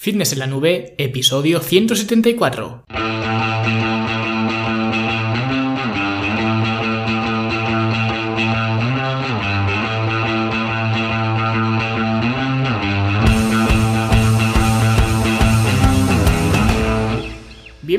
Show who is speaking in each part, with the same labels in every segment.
Speaker 1: Fitness en la Nube, episodio 174.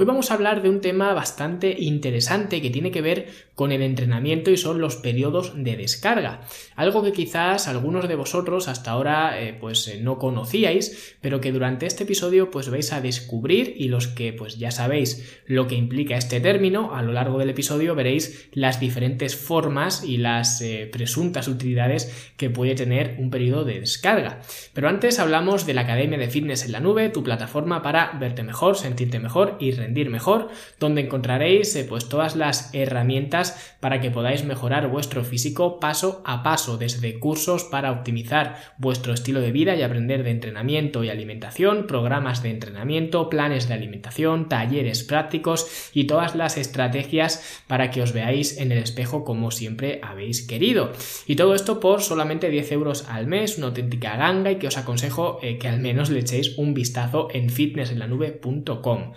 Speaker 1: Hoy vamos a hablar de un tema bastante interesante que tiene que ver con el entrenamiento y son los periodos de descarga. Algo que quizás algunos de vosotros hasta ahora eh, pues eh, no conocíais, pero que durante este episodio pues vais a descubrir y los que pues ya sabéis lo que implica este término, a lo largo del episodio veréis las diferentes formas y las eh, presuntas utilidades que puede tener un periodo de descarga. Pero antes hablamos de la Academia de Fitness en la Nube, tu plataforma para verte mejor, sentirte mejor y mejor, donde encontraréis pues todas las herramientas para que podáis mejorar vuestro físico paso a paso, desde cursos para optimizar vuestro estilo de vida y aprender de entrenamiento y alimentación, programas de entrenamiento, planes de alimentación, talleres prácticos y todas las estrategias para que os veáis en el espejo como siempre habéis querido. Y todo esto por solamente 10 euros al mes, una auténtica ganga y que os aconsejo eh, que al menos le echéis un vistazo en fitnessenlanube.com.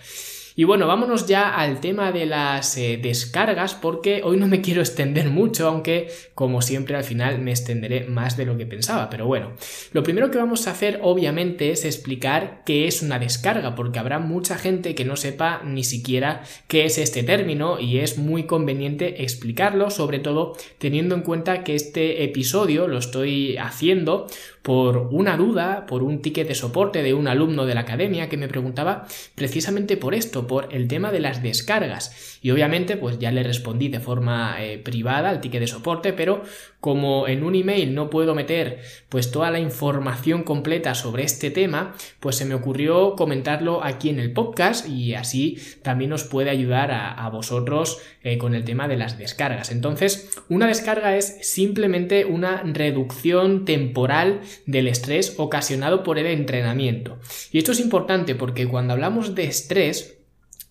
Speaker 1: Y bueno, vámonos ya al tema de las eh, descargas porque hoy no me quiero extender mucho, aunque como siempre al final me extenderé más de lo que pensaba. Pero bueno, lo primero que vamos a hacer obviamente es explicar qué es una descarga, porque habrá mucha gente que no sepa ni siquiera qué es este término y es muy conveniente explicarlo, sobre todo teniendo en cuenta que este episodio lo estoy haciendo por una duda, por un ticket de soporte de un alumno de la academia que me preguntaba precisamente por esto, por el tema de las descargas. Y obviamente pues ya le respondí de forma eh, privada al ticket de soporte, pero como en un email no puedo meter pues toda la información completa sobre este tema, pues se me ocurrió comentarlo aquí en el podcast y así también os puede ayudar a, vosotros eh, con el tema de las descargas. Entonces, una descarga es simplemente una reducción temporal del estrés ocasionado por el entrenamiento. Y esto es importante porque cuando hablamos de estrés,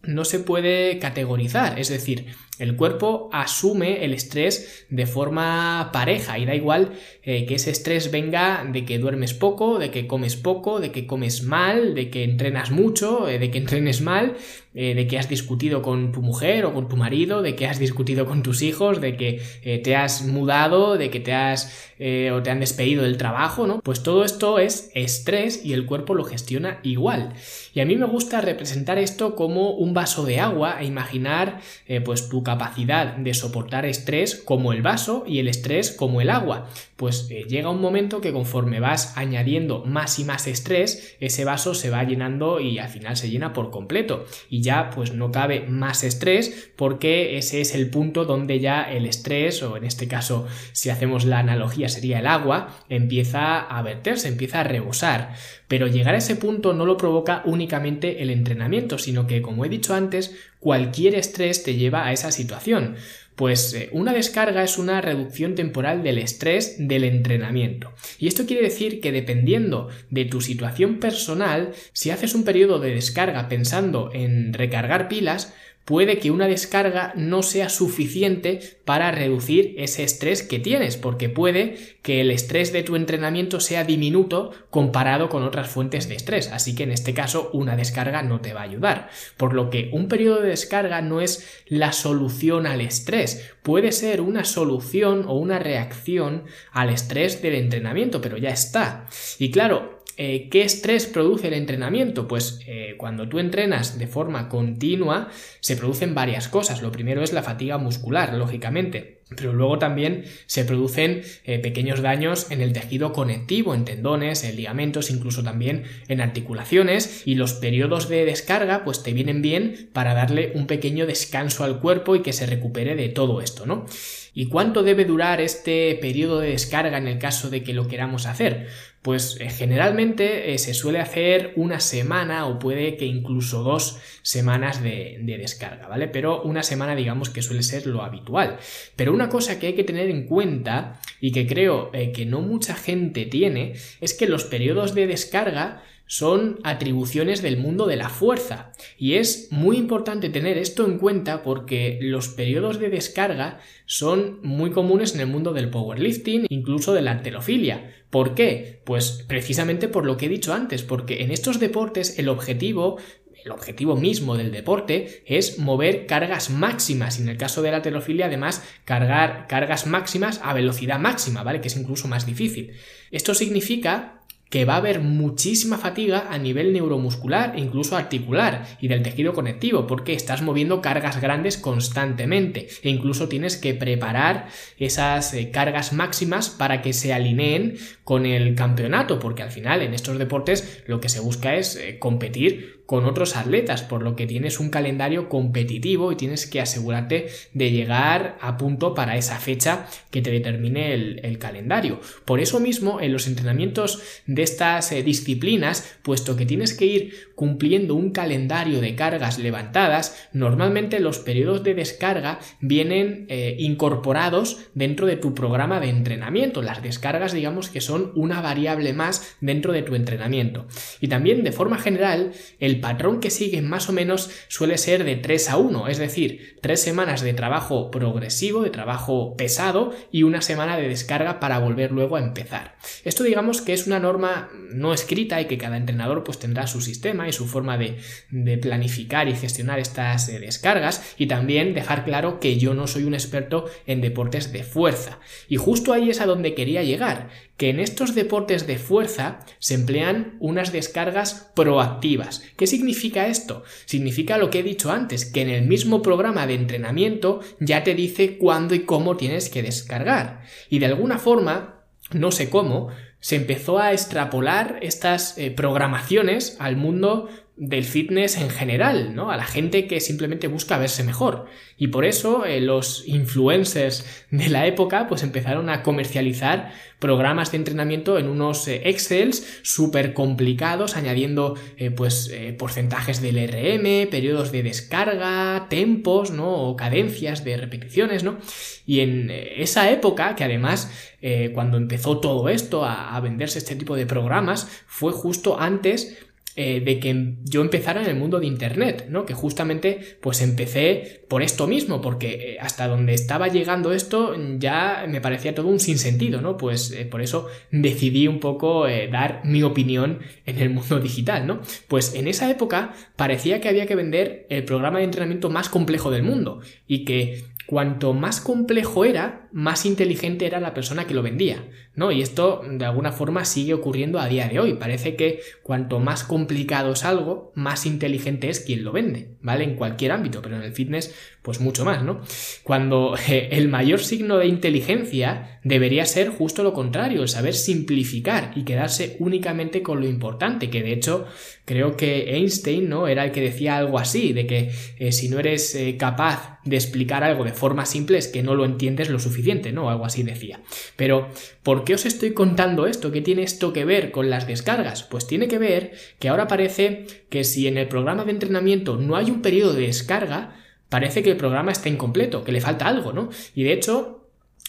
Speaker 1: no se puede categorizar, es decir, el cuerpo asume el estrés de forma pareja y da igual eh, que ese estrés venga de que duermes poco, de que comes poco, de que comes mal, de que entrenas mucho, eh, de que entrenes mal, eh, de que has discutido con tu mujer o con tu marido, de que has discutido con tus hijos, de que te has mudado, de que te has o te han despedido del trabajo, ¿no? Pues todo esto es estrés y el cuerpo lo gestiona igual. Y a mí me gusta representar esto como un vaso de agua e imaginar pues tu capacidad de soportar estrés como el vaso y el estrés como el agua. Pues eh, llega un momento que conforme vas añadiendo más y más estrés, ese vaso se va llenando y al final se llena por completo. Ya pues no cabe más estrés porque ese es el punto donde ya el estrés, o en este caso si hacemos la analogía sería el agua, empieza a verterse, empieza a rebosar. Pero llegar a ese punto no lo provoca únicamente el entrenamiento, sino que, como he dicho antes, cualquier estrés te lleva a esa situación. Pues eh, una descarga es una reducción temporal del estrés del entrenamiento. Y esto quiere decir que dependiendo de tu situación personal, si haces un periodo de descarga pensando en recargar pilas, puede que una descarga no sea suficiente para reducir ese estrés que tienes, porque puede que el estrés de tu entrenamiento sea diminuto comparado con otras fuentes de estrés, así que en este caso una descarga no te va a ayudar. Por lo que un periodo de descarga no es la solución al estrés, puede ser una solución o una reacción al estrés del entrenamiento, pero ya está. Y claro, eh, ¿Qué estrés produce el entrenamiento? Pues eh, cuando tú entrenas de forma continua se producen varias cosas. Lo primero es la fatiga muscular, lógicamente. Pero luego también se producen eh, pequeños daños en el tejido conectivo, en tendones, en ligamentos, incluso también en articulaciones. Y los periodos de descarga, pues te vienen bien para darle un pequeño descanso al cuerpo y que se recupere de todo esto, ¿no? ¿Y cuánto debe durar este periodo de descarga en el caso de que lo queramos hacer? Pues eh, generalmente eh, se suele hacer una semana o puede que incluso dos semanas de, de, descarga, ¿vale? Pero una semana digamos que suele ser lo habitual. Pero una cosa que hay que tener en cuenta y que creo eh, que no mucha gente tiene es que los periodos de descarga son atribuciones del mundo de la fuerza. Y es muy importante tener esto en cuenta porque los periodos de descarga son muy comunes en el mundo del powerlifting, incluso de la arterofilia. ¿Por qué? Pues precisamente por lo que he dicho antes, porque en estos deportes el objetivo el objetivo mismo del deporte es mover cargas máximas y en el caso de la arterofilia además cargar cargas máximas a velocidad máxima, ¿vale? Que es incluso más difícil. Esto significa que va a haber muchísima fatiga a nivel neuromuscular e incluso articular y del tejido conectivo porque estás moviendo cargas grandes constantemente e incluso tienes que preparar esas eh, cargas máximas para que se alineen con el campeonato porque al final en estos deportes lo que se busca es eh, competir con otros atletas, por lo que tienes un calendario competitivo y tienes que asegurarte de llegar a punto para esa fecha que te determine el, calendario. Por eso mismo, en los entrenamientos de estas eh, disciplinas, puesto que tienes que ir cumpliendo un calendario de cargas levantadas, normalmente los periodos de descarga vienen eh, incorporados dentro de tu programa de entrenamiento. Las descargas, digamos que son una variable más dentro de tu entrenamiento. Y también, de forma general, el patrón que siguen más o menos suele ser de 3 a 1, es decir, 3 semanas de trabajo progresivo, de trabajo pesado y una semana de descarga para volver luego a empezar. Esto digamos que es una norma no escrita y que cada entrenador pues tendrá su sistema su forma de, planificar y gestionar estas eh, descargas y también dejar claro que yo no soy un experto en deportes de fuerza. Y justo ahí es a donde quería llegar, que en estos deportes de fuerza se emplean unas descargas proactivas. ¿Qué significa esto? Significa lo que he dicho antes, que en el mismo programa de entrenamiento ya te dice cuándo y cómo tienes que descargar. Y de alguna forma, no sé cómo, se empezó a extrapolar estas eh, programaciones al mundo del fitness en general, ¿no? A la gente que simplemente busca verse mejor. Y por eso eh, los influencers de la época pues empezaron a comercializar programas de entrenamiento en unos eh, Excels súper complicados, añadiendo eh, pues porcentajes del RM, periodos de descarga, tempos, ¿no? O cadencias de repeticiones, ¿no? Y en esa época, que además cuando empezó todo esto a venderse este tipo de programas, fue justo antes eh, de que yo empezara en el mundo de Internet, ¿no? Que justamente pues empecé por esto mismo, porque eh, hasta donde estaba llegando esto ya me parecía todo un sinsentido, ¿no? Pues eh, por eso decidí un poco dar mi opinión en el mundo digital, ¿no? Pues en esa época parecía que había que vender el programa de entrenamiento más complejo del mundo y que cuanto más complejo era, más inteligente era la persona que lo vendía, ¿no? Y esto de alguna forma sigue ocurriendo a día de hoy. Parece que cuanto más complicado es algo, más inteligente es quien lo vende, ¿vale? En cualquier ámbito, pero en el fitness, pues mucho más, ¿no? Cuando eh, el mayor signo de inteligencia debería ser justo lo contrario, saber simplificar y quedarse únicamente con lo importante, que de hecho creo que Einstein, ¿no? Era el que decía algo así, de que eh, si no eres eh, capaz de explicar algo de forma simple es que no lo entiendes lo suficiente, ¿no? Algo así decía. Pero, ¿por qué os estoy contando esto? ¿Qué tiene esto que ver con las descargas? Pues tiene que ver que ahora parece que si en el programa de entrenamiento no hay un periodo de descarga, parece que el programa está incompleto, que le falta algo, ¿no? Y de hecho,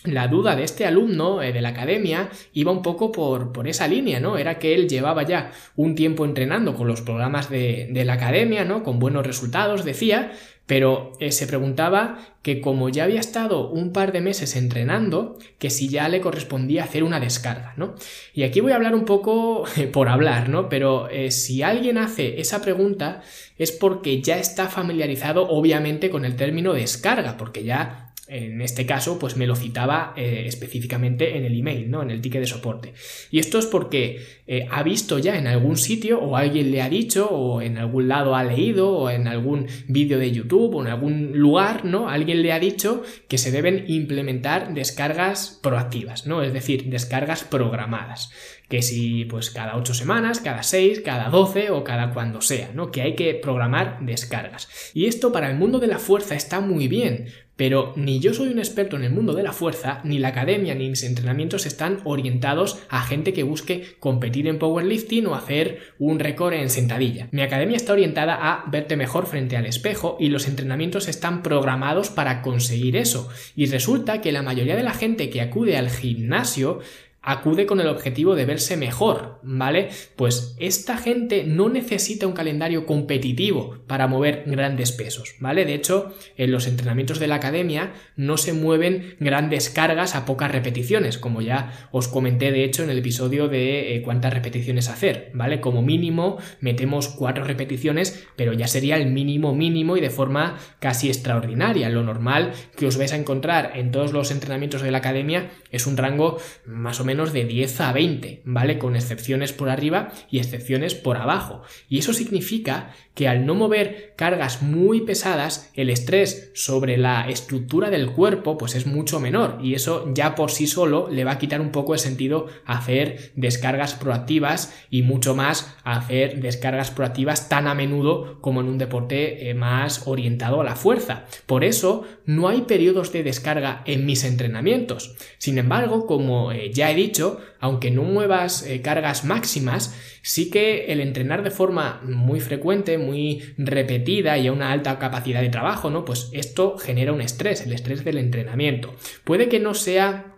Speaker 1: la duda de este alumno eh, de la academia iba un poco por, por, esa línea, ¿no? Era que él llevaba ya un tiempo entrenando con los programas de, de la academia, ¿no? Con buenos resultados, decía, pero eh, se preguntaba que como ya había estado un par de meses entrenando, que si ya le correspondía hacer una descarga, ¿no? Y aquí voy a hablar un poco por hablar, ¿no? Pero eh, si alguien hace esa pregunta es porque ya está familiarizado obviamente con el término descarga, porque ya en este caso, pues me lo citaba eh, específicamente en el email, ¿no? En el ticket de soporte. Y esto es porque eh, ha visto ya en algún sitio, o alguien le ha dicho, o en algún lado ha leído, o en algún vídeo de YouTube, o en algún lugar, ¿no? Alguien le ha dicho que se deben implementar descargas proactivas, ¿no? Es decir, descargas programadas. Que si, pues, cada 8 semanas, cada 6, cada 12 o cada cuando sea, ¿no? Que hay que programar descargas. Y esto para el mundo de la fuerza está muy bien, pero ni yo soy un experto en el mundo de la fuerza, ni la academia ni mis entrenamientos están orientados a gente que busque competir en powerlifting o hacer un récord en sentadilla. Mi academia está orientada a verte mejor frente al espejo y los entrenamientos están programados para conseguir eso. Y resulta que la mayoría de la gente que acude al gimnasio acude con el objetivo de verse mejor, ¿vale? Pues esta gente no necesita un calendario competitivo para mover grandes pesos, ¿vale? De hecho, en los entrenamientos de la academia no se mueven grandes cargas a pocas repeticiones, como ya os comenté de hecho en el episodio de eh, cuántas repeticiones hacer, ¿vale? Como mínimo metemos cuatro repeticiones, pero ya sería el mínimo mínimo y de forma casi extraordinaria. Lo normal que os vais a encontrar en todos los entrenamientos de la academia es un rango más o menos menos de 10 a 20, ¿vale? Con excepciones por arriba y excepciones por abajo. Y eso significa que al no mover cargas muy pesadas, el estrés sobre la estructura del cuerpo pues es mucho menor y eso ya por sí solo le va a quitar un poco el sentido hacer descargas proactivas y mucho más hacer descargas proactivas tan a menudo como en un deporte eh, más orientado a la fuerza. Por eso no hay periodos de descarga en mis entrenamientos. Sin embargo, como eh, ya he dicho, aunque no muevas eh, cargas máximas, sí que el entrenar de forma muy frecuente, muy repetida y a una alta capacidad de trabajo, ¿no? Pues esto genera un estrés, el estrés del entrenamiento. Puede que no sea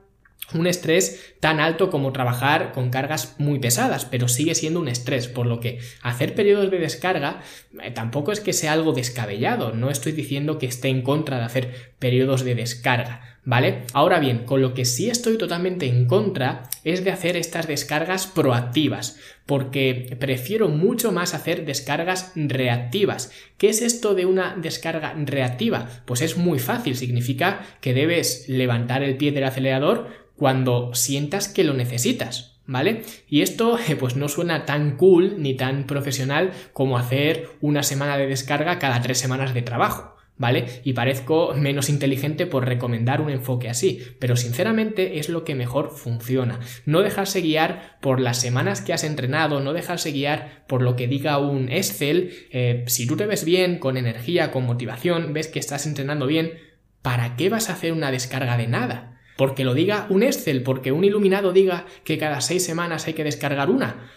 Speaker 1: un estrés tan alto como trabajar con cargas muy pesadas, pero sigue siendo un estrés, por lo que hacer periodos de descarga eh, tampoco es que sea algo descabellado, no estoy diciendo que esté en contra de hacer periodos de descarga, ¿vale? Ahora bien, con lo que sí estoy totalmente en contra es de hacer estas descargas proactivas, porque prefiero mucho más hacer descargas reactivas. ¿Qué es esto de una descarga reactiva? Pues es muy fácil, significa que debes levantar el pie del acelerador cuando sientas que lo necesitas. ¿Vale? Y esto pues no suena tan cool ni tan profesional como hacer una semana de descarga cada tres semanas de trabajo. ¿vale? Y parezco menos inteligente por recomendar un enfoque así, pero sinceramente es lo que mejor funciona. No dejarse guiar por las semanas que has entrenado, no dejarse guiar por lo que diga un Excel. Eh, si tú te ves bien, con energía, con motivación, ves que estás entrenando bien, ¿para qué vas a hacer una descarga de nada? Porque lo diga un Excel, porque un iluminado diga que cada seis semanas hay que descargar una.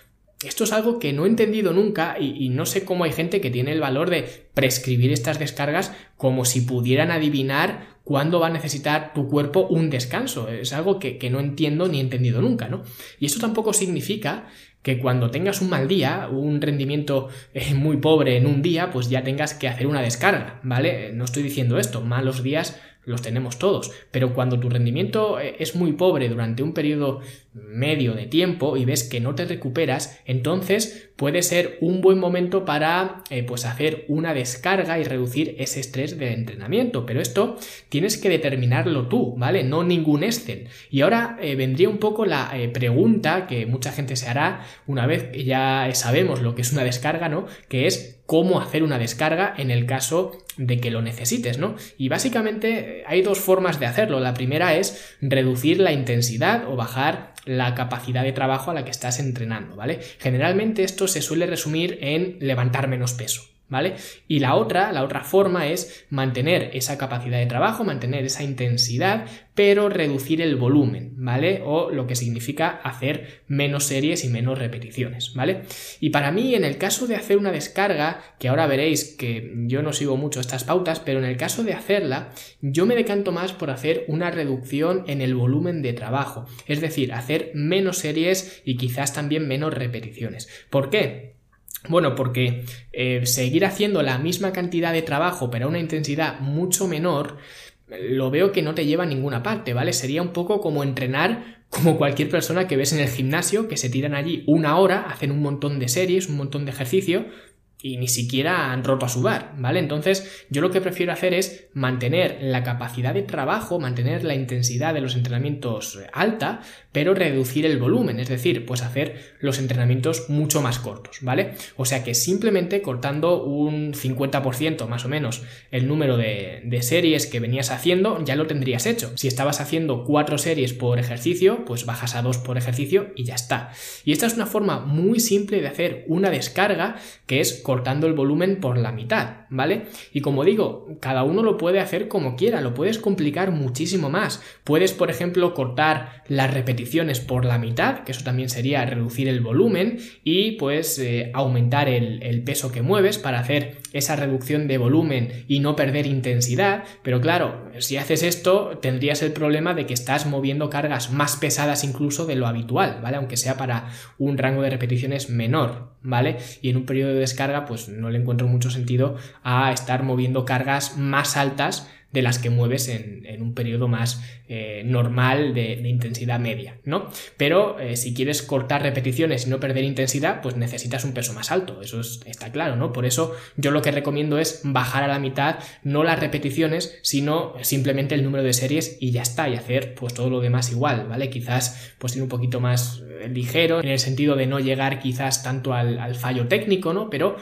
Speaker 1: Esto es algo que no he entendido nunca y, no sé cómo hay gente que tiene el valor de prescribir estas descargas como si pudieran adivinar cuándo va a necesitar tu cuerpo un descanso. Es algo que, no entiendo ni he entendido nunca, ¿no? Y esto tampoco significa que cuando tengas un mal día, un rendimiento eh, muy pobre en un día, pues ya tengas que hacer una descarga, ¿vale? No estoy diciendo esto, malos días los tenemos todos, pero cuando tu rendimiento eh, es muy pobre durante un periodo medio de tiempo y ves que no te recuperas, entonces puede ser un buen momento para eh, pues hacer una descarga y reducir ese estrés del entrenamiento. Pero esto tienes que determinarlo tú, ¿vale? No ningún Excel. Y ahora eh, vendría un poco la pregunta que mucha gente se hará una vez que ya sabemos lo que es una descarga, ¿no? Que es cómo hacer una descarga en el caso de que lo necesites, ¿no? Y básicamente hay dos formas de hacerlo. La primera es reducir la intensidad o bajar la capacidad de trabajo a la que estás entrenando, ¿vale? Generalmente esto se suele resumir en levantar menos peso. ¿Vale? Y la otra, la otra forma es mantener esa capacidad de trabajo, mantener esa intensidad, pero reducir el volumen, ¿vale? O lo que significa hacer menos series y menos repeticiones, ¿vale? Y para mí, en el caso de hacer una descarga, que ahora veréis que yo no sigo mucho estas pautas, pero en el caso de hacerla, yo me decanto más por hacer una reducción en el volumen de trabajo, es decir, hacer menos series y quizás también menos repeticiones. ¿Por qué? Bueno, porque eh, seguir haciendo la misma cantidad de trabajo pero a una intensidad mucho menor, lo veo que no te lleva a ninguna parte, ¿vale? Sería un poco como entrenar como cualquier persona que ves en el gimnasio, que se tiran allí una hora, hacen un montón de series, un montón de ejercicio, y ni siquiera han roto a sudar, ¿vale? Entonces, yo lo que prefiero hacer es mantener la capacidad de trabajo, mantener la intensidad de los entrenamientos alta, pero reducir el volumen, es decir, pues hacer los entrenamientos mucho más cortos, ¿vale? O sea que simplemente cortando un 50% más o menos el número de, de series que venías haciendo, ya lo tendrías hecho. Si estabas haciendo cuatro series por ejercicio, pues bajas a dos por ejercicio y ya está. Y esta es una forma muy simple de hacer una descarga que es cortar cortando el volumen por la mitad, ¿vale? Y como digo, cada uno lo puede hacer como quiera, lo puedes complicar muchísimo más. Puedes, por ejemplo, cortar las repeticiones por la mitad, que eso también sería reducir el volumen, y pues eh, aumentar el, el peso que mueves para hacer esa reducción de volumen y no perder intensidad, pero claro, si haces esto tendrías el problema de que estás moviendo cargas más pesadas incluso de lo habitual, ¿vale? Aunque sea para un rango de repeticiones menor, ¿vale? Y en un periodo de descarga pues no le encuentro mucho sentido a estar moviendo cargas más altas de las que mueves en, un periodo más eh, normal de, intensidad media, ¿no? Pero eh, si quieres cortar repeticiones y no perder intensidad, pues necesitas un peso más alto, eso está claro, ¿no? Por eso yo lo que recomiendo es bajar a la mitad no las repeticiones, sino simplemente el número de series y ya está, y hacer pues todo lo demás igual, ¿vale? Quizás pues ir un poquito más eh, ligero en el sentido de no llegar quizás tanto al, al fallo técnico, ¿no? Pero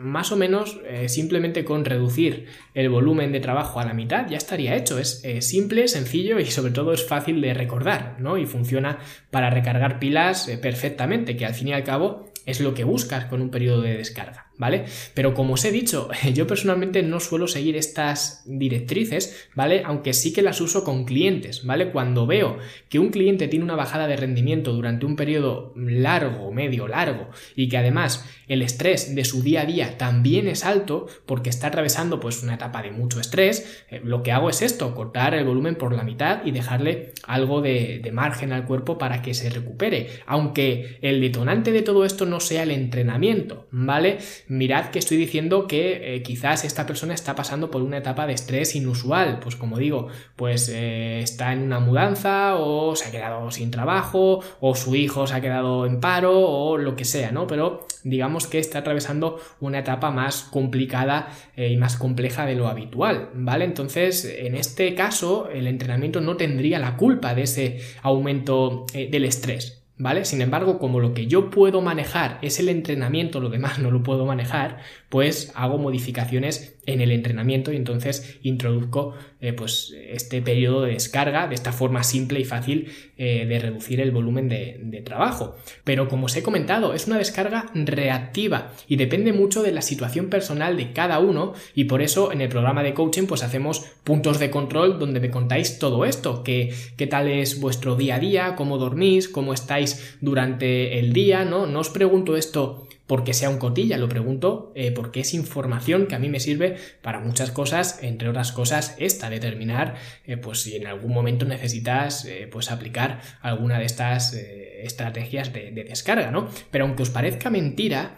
Speaker 1: más o menos eh, simplemente con reducir el volumen de trabajo a la mitad ya estaría hecho. Es eh, simple, sencillo y sobre todo es fácil de recordar, ¿no? Y funciona para recargar pilas eh, perfectamente, que al fin y al cabo es lo que buscas con un periodo de descarga. ¿Vale? Pero como os he dicho, yo personalmente no suelo seguir estas directrices, ¿vale? Aunque sí que las uso con clientes, ¿vale? Cuando veo que un cliente tiene una bajada de rendimiento durante un periodo largo, medio largo, y que además el estrés de su día a día también es alto, porque está atravesando pues una etapa de mucho estrés, eh, lo que hago es esto, cortar el volumen por la mitad y dejarle algo de, de margen al cuerpo para que se recupere. Aunque el detonante de todo esto no sea el entrenamiento, ¿vale? Mirad que estoy diciendo que eh, quizás esta persona está pasando por una etapa de estrés inusual, pues como digo, pues eh, está en una mudanza o se ha quedado sin trabajo o su hijo se ha quedado en paro o lo que sea, ¿no? Pero digamos que está atravesando una etapa más complicada eh, y más compleja de lo habitual, ¿vale? Entonces, en este caso, el entrenamiento no tendría la culpa de ese aumento del estrés, ¿vale? Sin embargo, como lo que yo puedo manejar es el entrenamiento, lo demás no lo puedo manejar, pues hago modificaciones en el entrenamiento y entonces introduzco eh, pues este periodo de descarga de esta forma simple y fácil eh, de reducir el volumen de, trabajo. Pero como os he comentado, es una descarga reactiva y depende mucho de la situación personal de cada uno y por eso en el programa de coaching pues hacemos puntos de control donde me contáis todo esto, que, qué tal es vuestro día a día, cómo dormís, cómo estáis durante el día, ¿no? No os pregunto esto porque sea un cotilla, lo pregunto eh, porque es información que a mí me sirve para muchas cosas, entre otras cosas esta, determinar eh, pues si en algún momento necesitas eh, pues aplicar alguna de estas estrategias de, de descarga, ¿no? Pero aunque os parezca mentira,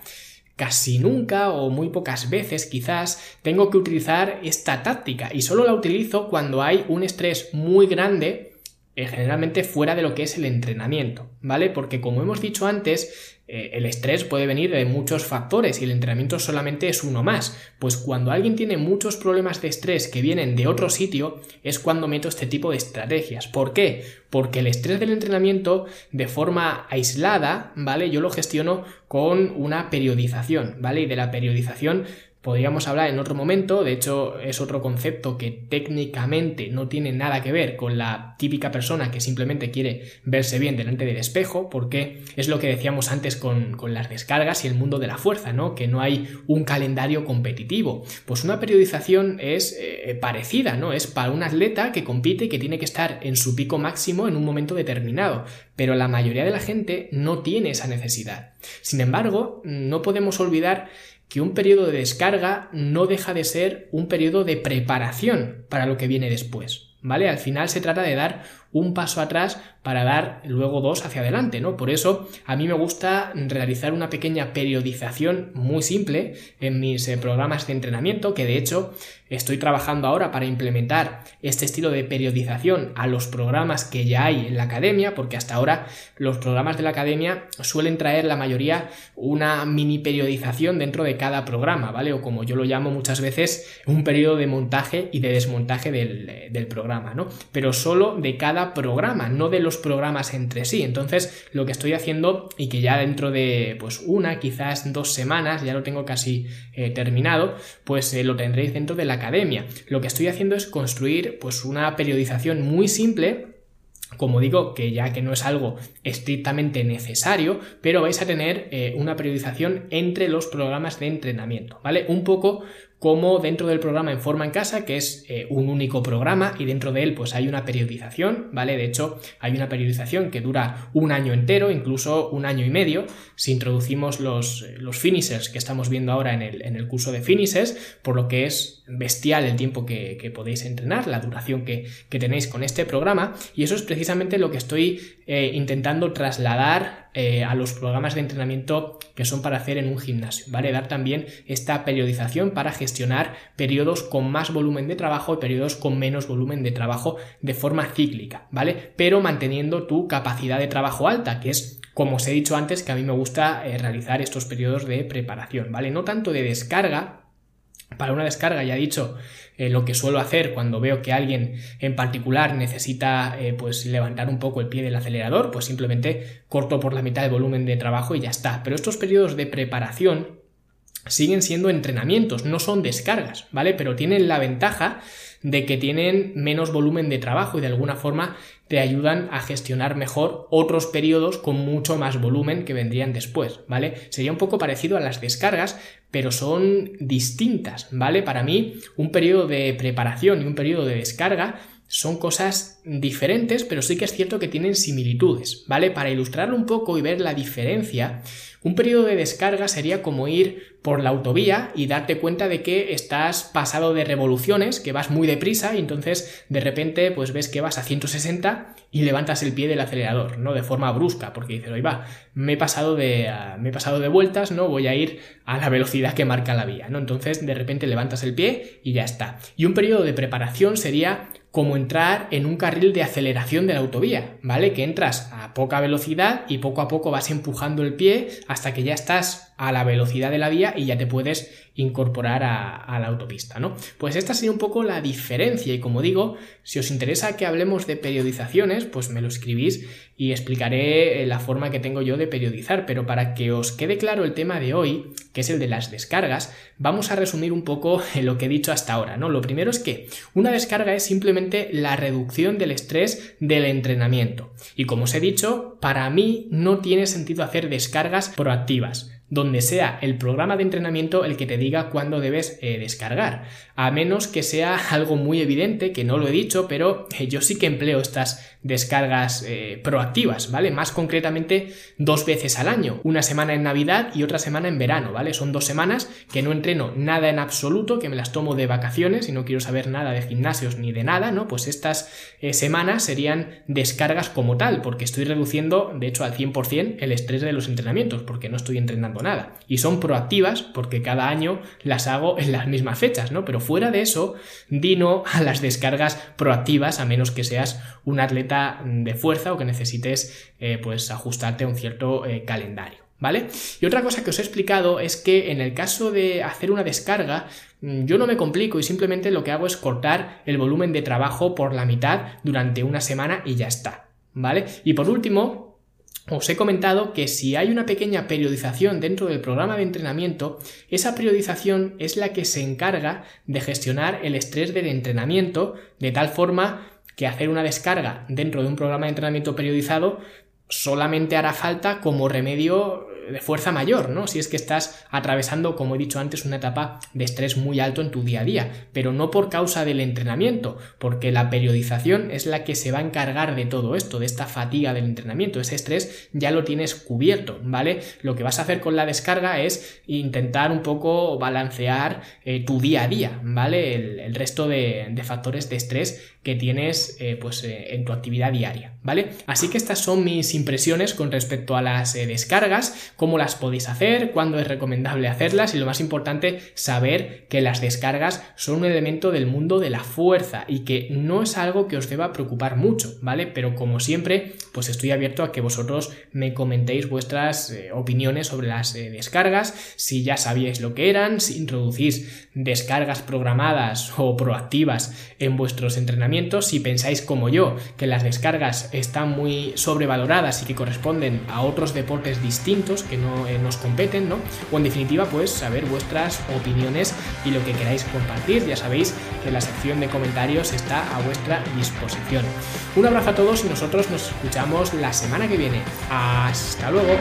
Speaker 1: casi nunca o muy pocas veces quizás tengo que utilizar esta táctica y solo la utilizo cuando hay un estrés muy grande generalmente fuera de lo que es el entrenamiento, ¿vale? Porque como hemos dicho antes, eh, el estrés puede venir de muchos factores y el entrenamiento solamente es uno más. Pues cuando alguien tiene muchos problemas de estrés que vienen de otro sitio, es cuando meto este tipo de estrategias. ¿Por qué? Porque el estrés del entrenamiento, de forma aislada, ¿vale? Yo lo gestiono con una periodización, ¿vale? Y de la periodización podríamos hablar en otro momento, de hecho es otro concepto que técnicamente no tiene nada que ver con la típica persona que simplemente quiere verse bien delante del espejo, porque es lo que decíamos antes con, las descargas y el mundo de la fuerza, ¿no? Que no hay un calendario competitivo. Pues una periodización es eh, parecida, ¿no? Es para un atleta que compite y que tiene que estar en su pico máximo en un momento determinado, pero la mayoría de la gente no tiene esa necesidad. Sin embargo, no podemos olvidar que un periodo de descarga no deja de ser un periodo de preparación para lo que viene después. ¿Vale? Al final se trata de dar un paso atrás para dar luego dos hacia adelante, ¿no? Por eso a mí me gusta realizar una pequeña periodización muy simple en mis eh, programas de entrenamiento, que de hecho estoy trabajando ahora para implementar este estilo de periodización a los programas que ya hay en la academia, porque hasta ahora los programas de la academia suelen traer la mayoría una mini periodización dentro de cada programa, ¿vale? O como yo lo llamo muchas veces, un periodo de montaje y de desmontaje del, del programa, ¿no? Pero solo de cada programa, no de los programas entre sí. Entonces, lo que estoy haciendo y que ya dentro de pues una, quizás dos semanas, ya lo tengo casi eh, terminado, pues eh, lo tendréis dentro de la academia. Lo que estoy haciendo es construir pues una periodización muy simple como digo, que ya que no es algo estrictamente necesario, pero vais a tener eh, una periodización entre los programas de entrenamiento, ¿vale? Un poco como dentro del programa en forma en casa, que es eh, un único programa y dentro de él pues hay una periodización, ¿vale? De hecho, hay una periodización que dura un año entero, incluso un año y medio, si introducimos los, eh, los finishers que estamos viendo ahora en el, en el, curso de finishes, por lo que es bestial el tiempo que, podéis entrenar, la duración que, tenéis con este programa, y eso es precisamente lo que estoy eh, intentando trasladar a los programas de entrenamiento que son para hacer en un gimnasio, ¿vale? Dar también esta periodización para gestionar gestionar periodos con más volumen de trabajo y periodos con menos volumen de trabajo de forma cíclica, ¿vale? Pero manteniendo tu capacidad de trabajo alta, que es como os he dicho antes, que a mí me gusta eh, realizar estos periodos de preparación, ¿vale? No tanto de descarga, para una descarga ya he dicho eh, lo que suelo hacer cuando veo que alguien en particular necesita eh, pues levantar un poco el pie del acelerador, pues simplemente corto por la mitad el volumen de trabajo y ya está. Pero estos periodos de preparación siguen siendo entrenamientos, no son descargas, ¿vale? Pero tienen la ventaja de que tienen menos volumen de trabajo y de alguna forma te ayudan a gestionar mejor otros periodos con mucho más volumen que vendrían después, ¿vale? Sería un poco parecido a las descargas, pero son distintas, ¿vale? Para mí, un periodo de preparación y un periodo de descarga son cosas diferentes, pero sí que es cierto que tienen similitudes, ¿vale? Para ilustrarlo un poco y ver la diferencia, un periodo de descarga sería como ir por la autovía y darte cuenta de que estás pasado de revoluciones, que vas muy deprisa y entonces de repente pues ves que vas a 160 y levantas el pie del acelerador, ¿no? De forma brusca, porque dices, oye va, me he pasado de, me he pasado de vueltas, ¿no? Voy a ir a la velocidad que marca la vía, ¿no? Entonces de repente levantas el pie y ya está. Y un periodo de preparación sería como entrar en un carril de aceleración de la autovía, ¿vale? Que entras a poca velocidad y poco a poco vas empujando el pie hasta que ya estás a la velocidad de la vía y ya te puedes incorporar a, la autopista, ¿no? Pues esta sería un poco la diferencia y como digo, si os interesa que hablemos de periodizaciones, pues me lo escribís y explicaré eh, la forma que tengo yo de periodizar, pero para que os quede claro el tema de hoy, que es el de las descargas, vamos a resumir un poco lo que he dicho hasta ahora, ¿no? Lo primero es que una descarga es simplemente la reducción del estrés del entrenamiento. Y como os he dicho, para mí no tiene sentido hacer descargas proactivas donde sea el programa de entrenamiento el que te diga cuándo debes eh, descargar. A menos que sea algo muy evidente, que no lo he dicho, pero eh, yo sí que empleo estas descargas eh, proactivas, ¿vale? Más concretamente dos veces al año, una semana en Navidad y otra semana en verano, ¿vale? Son dos semanas que no entreno nada en absoluto, que me las tomo de vacaciones y no quiero saber nada de gimnasios ni de nada, ¿no? Pues estas eh, semanas serían descargas como tal, porque estoy reduciendo, de hecho, al 100% el estrés de los entrenamientos, porque no estoy entrenando nada. Y son proactivas porque cada año las hago en las mismas fechas, ¿no? Pero fuera de eso, dino a las descargas proactivas, a menos que seas un atleta de fuerza o que necesites eh, pues ajustarte a un cierto eh, calendario. ¿Vale? Y otra cosa que os he explicado es que en el caso de hacer una descarga, mm, yo no me complico y simplemente lo que hago es cortar el volumen de trabajo por la mitad durante una semana y ya está. ¿Vale? Y por último, os he comentado que si hay una pequeña periodización dentro del programa de entrenamiento, esa periodización es la que se encarga de gestionar el estrés del entrenamiento de tal forma que hacer una descarga dentro de un programa de entrenamiento periodizado solamente hará falta como remedio de fuerza mayor, ¿no? Si es que estás atravesando, como he dicho antes, una etapa de estrés muy alto en tu día a día, pero no por causa del entrenamiento, porque la periodización es la que se va a encargar de todo esto, de esta fatiga del entrenamiento, ese estrés ya lo tienes cubierto, ¿vale? Lo que vas a hacer con la descarga es intentar un poco balancear eh, tu día a día, ¿vale? El, resto de, factores de estrés que tienes eh, pues, eh, en tu actividad diaria, ¿vale? Así que estas son mis impresiones con respecto a las descargas cómo las podéis hacer, cuándo es recomendable hacerlas y lo más importante, saber que las descargas son un elemento del mundo de la fuerza y que no es algo que os deba preocupar mucho, ¿vale? Pero como siempre, pues estoy abierto a que vosotros me comentéis vuestras eh, opiniones sobre las eh, descargas, si ya sabíais lo que eran, si introducís descargas programadas o proactivas en vuestros entrenamientos, si pensáis como yo que las descargas están muy sobrevaloradas y que corresponden a otros deportes distintos, que no eh, nos competen, ¿no? O en definitiva, pues saber vuestras opiniones y lo que queráis compartir. Ya sabéis que la sección de comentarios está a vuestra disposición. Un abrazo a todos y nosotros nos escuchamos la semana que viene. Hasta luego.